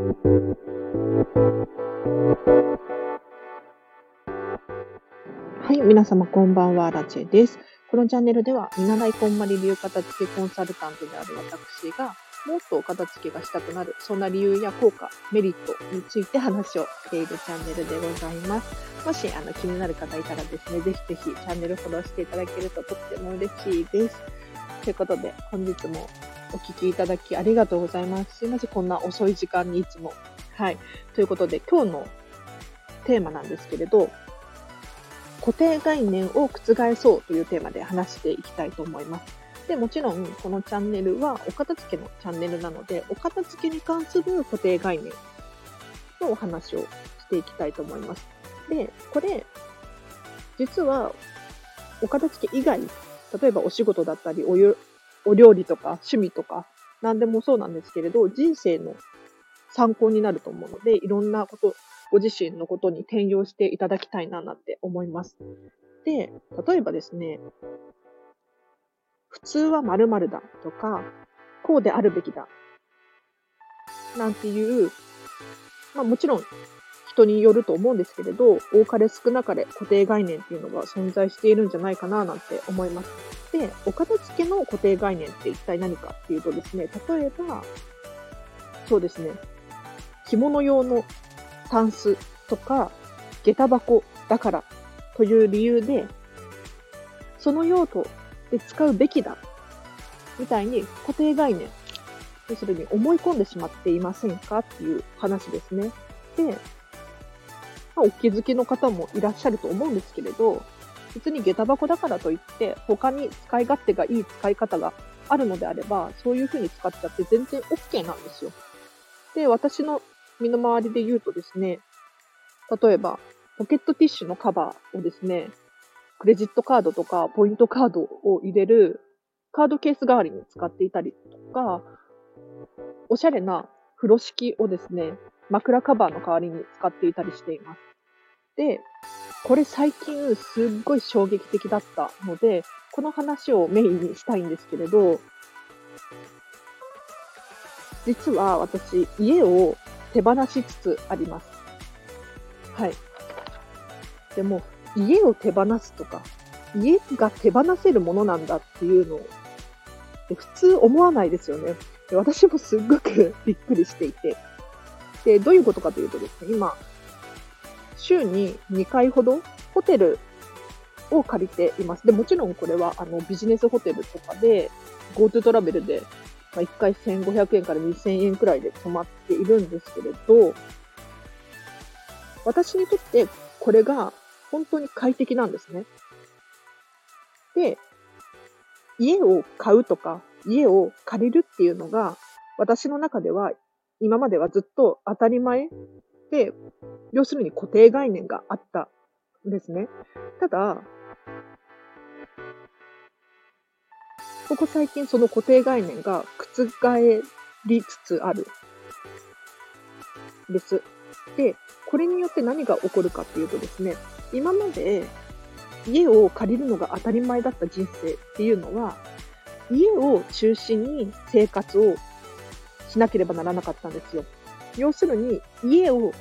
はい、皆様こんばんは、ラチェです。このチャンネルでは、見習いこんまり流片付けコンサルタントである私が、もっと片付けがしたくなる、そんな理由や効果、メリットについて話をしているチャンネルでございます。もしあの気になる方いたらですね、ぜひぜひチャンネルフォローしていただけるととっても嬉しいです。ということで、本日もお聴きいただきありがとうございます。すいません、こんな遅い時間にいつも。はい。ということで、今日のテーマなんですけれど、固定概念を覆そうというテーマで話していきたいと思います。で、もちろん、このチャンネルはお片付けのチャンネルなので、お片付けに関する固定概念のお話をしていきたいと思います。で、これ、実は、お片付け以外、例えばお仕事だったり、お、お料理とか趣味とか、何でもそうなんですけれど、人生の参考になると思うので、いろんなこと、ご自身のことに転用していただきたいななんて思います。で、例えばですね、普通は〇〇だとか、こうであるべきだ。なんていう、まあもちろん人によると思うんですけれど、多かれ少なかれ固定概念っていうのが存在しているんじゃないかななんて思います。で、お片付けの固定概念って一体何かっていうとですね、例えば、そうですね、着物用のタンスとか、下駄箱だからという理由で、その用途で使うべきだ、みたいに固定概念、要するに思い込んでしまっていませんかっていう話ですね。で、まあ、お気づきの方もいらっしゃると思うんですけれど、別に下駄箱だからといって、他に使い勝手がいい使い方があるのであれば、そういう風に使っちゃって全然 OK なんですよ。で、私の身の回りで言うとですね、例えば、ポケットティッシュのカバーをですね、クレジットカードとかポイントカードを入れるカードケース代わりに使っていたりとか、おしゃれな風呂敷をですね、枕カバーの代わりに使っていたりしています。で、これ最近すっごい衝撃的だったので、この話をメインにしたいんですけれど、実は私、家を手放しつつあります。はい。でも、家を手放すとか、家が手放せるものなんだっていうのを、普通思わないですよね。私もすっごくびっくりしていて。で、どういうことかというとですね、今、週に2回ほどホテルを借りています。で、もちろんこれはあのビジネスホテルとかで GoTo トラベルで、まあ、1回1500円から2000円くらいで泊まっているんですけれど、私にとってこれが本当に快適なんですね。で、家を買うとか家を借りるっていうのが私の中では今まではずっと当たり前で、要するに固定概念があったんですね。ただ、ここ最近その固定概念が覆りつつあるです。で、これによって何が起こるかっていうとですね、今まで家を借りるのが当たり前だった人生っていうのは、家を中心に生活をしなければならなかったんですよ。要するに、家を、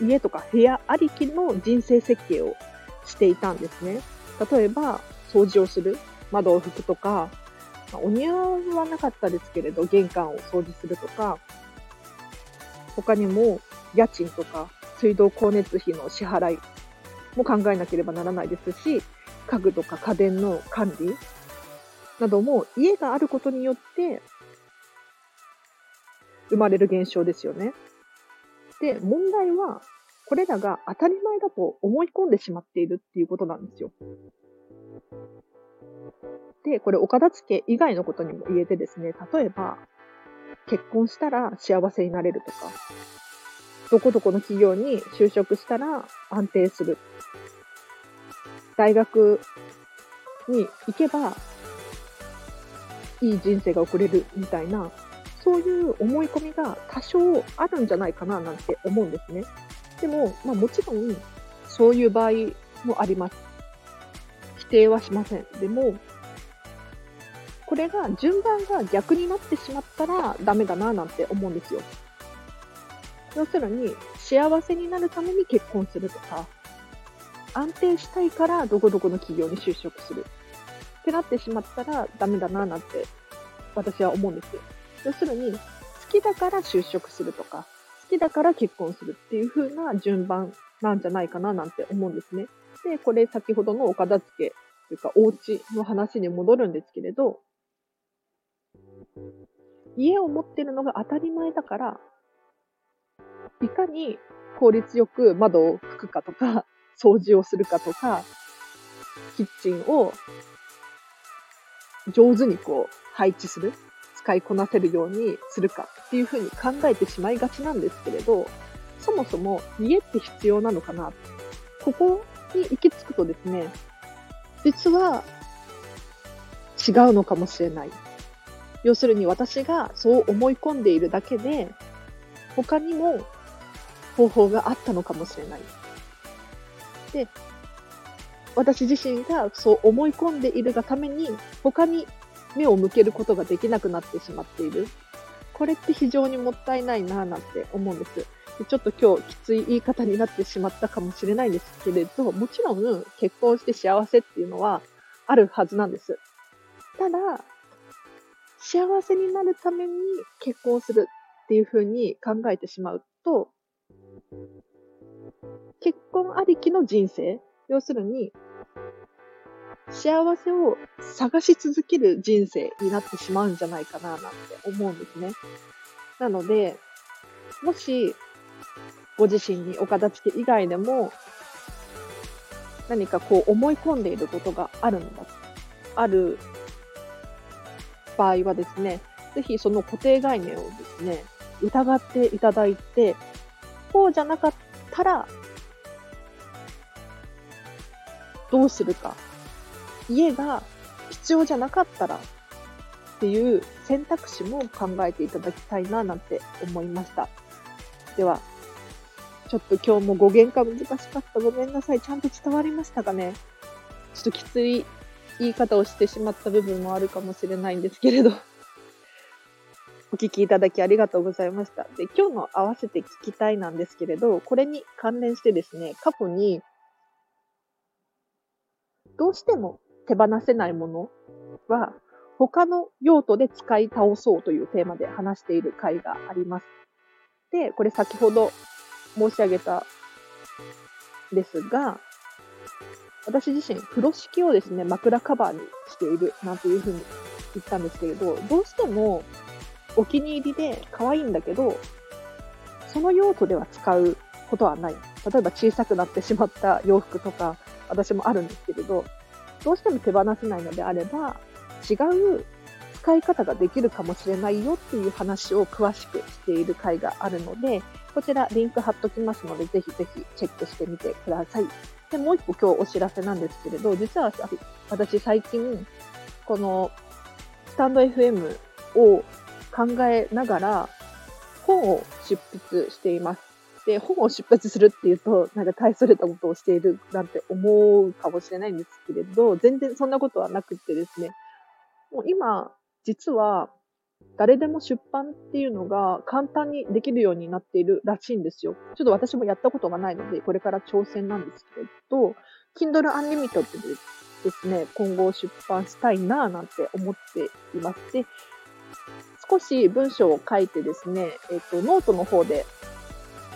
家とか部屋ありきの人生設計をしていたんですね。例えば、掃除をする、窓を拭くとか、まあ、お庭はなかったですけれど、玄関を掃除するとか、他にも家賃とか水道光熱費の支払いも考えなければならないですし、家具とか家電の管理なども家があることによって生まれる現象ですよね。で、問題は、これらが当たり前だと思い込んでしまっているっていうことなんですよ。で、これ、お片付け以外のことにも言えてですね、例えば、結婚したら幸せになれるとか、どこどこの企業に就職したら安定する。大学に行けば、いい人生が送れるみたいな、そういう思い込みが多少あるんじゃないかななんて思うんですね。でも、まあもちろん、そういう場合もあります。否定はしません。でも、これが順番が逆になってしまったらダメだななんて思うんですよ。要するに、幸せになるために結婚するとか、安定したいからどこどこの企業に就職するってなってしまったらダメだななんて私は思うんですよ。要するに、好きだから就職するとか、好きだから結婚するっていう風な順番なんじゃないかななんて思うんですね。で、これ先ほどのお片付けというかお家の話に戻るんですけれど、家を持ってるのが当たり前だから、いかに効率よく窓を拭くかとか、掃除をするかとか、キッチンを上手にこう配置する、使いこなせるようにするかっていうふうに考えてしまいがちなんですけれど、そもそも家って必要なのかなここに行き着くとですね、実は違うのかもしれない。要するに私がそう思い込んでいるだけで、他にも方法があったのかもしれない。で、私自身がそう思い込んでいるがために、他に目を向けることができなくなってしまっている。これって非常にもったいないなぁなんて思うんです。でちょっと今日きつい言い方になってしまったかもしれないんですけれど、もちろん結婚して幸せっていうのはあるはずなんです。ただ、幸せになるために結婚するっていうふうに考えてしまうと、結婚ありきの人生、要するに、幸せを探し続ける人生になってしまうんじゃないかななんて思うんですね。なので、もし、ご自身にお片付け以外でも、何かこう思い込んでいることがあるんだ、ある場合はですね、ぜひその固定概念をですね、疑っていただいて、こうじゃなかったら、どうするか。家が必要じゃなかったらっていう選択肢も考えていただきたいななんて思いました。では、ちょっと今日も語源が難しかった。ごめんなさい。ちゃんと伝わりましたかねちょっときつい言い方をしてしまった部分もあるかもしれないんですけれど。お聞きいただきありがとうございました。で、今日の合わせて聞きたいなんですけれど、これに関連してですね、過去に、どうしても手放せないものは、他の用途で使い倒そうというテーマで話している回があります。で、これ先ほど申し上げたですが、私自身、風呂敷をですね、枕カバーにしているなんていうふうに言ったんですけれど、どうしてもお気に入りで可愛いんだけど、その用途では使うことはない。例えば小さくなってしまった洋服とか、私もあるんですけれど、どうしても手放せないのであれば、違う使い方ができるかもしれないよっていう話を詳しくしている回があるので、こちらリンク貼っときますので、ぜひぜひチェックしてみてください。で、もう一個今日お知らせなんですけれど、実は私最近、このスタンド FM を考えながら本を執筆しています。で、本を出版するっていうと、なんか大それたことをしているなんて思うかもしれないんですけれど、全然そんなことはなくてですね、もう今、実は、誰でも出版っていうのが簡単にできるようになっているらしいんですよ。ちょっと私もやったことがないので、これから挑戦なんですけれど、Kindle Unlimited でですね、今後出版したいなぁなんて思っています。で、少し文章を書いてですね、えっ、と、ノートの方で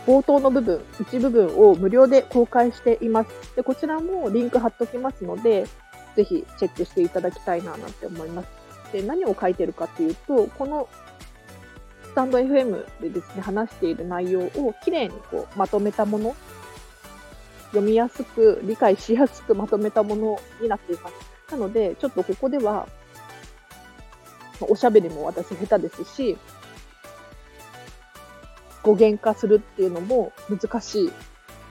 冒頭の部分、一部分を無料で公開しています。で、こちらもリンク貼っときますので、ぜひチェックしていただきたいななんて思います。で、何を書いてるかっていうと、このスタンド FM でですね、話している内容をきれいにこうまとめたもの、読みやすく、理解しやすくまとめたものになっています。なので、ちょっとここでは、おしゃべりも私下手ですし、語源化するっていうのも難しい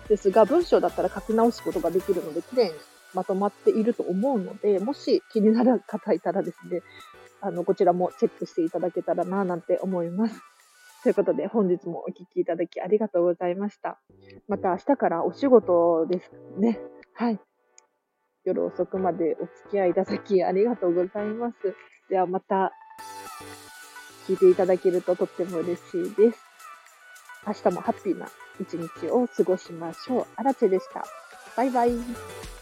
ですが、文章だったら書き直すことができるので、綺麗にまとまっていると思うので、もし気になる方いたらですね、あの、こちらもチェックしていただけたらな、なんて思います。ということで、本日もお聴きいただきありがとうございました。また明日からお仕事ですね。はい。夜遅くまでお付き合いいただきありがとうございます。ではまた聞いていただけるととっても嬉しいです。明日もハッピーな一日を過ごしましょう。あらでした。バイバイ。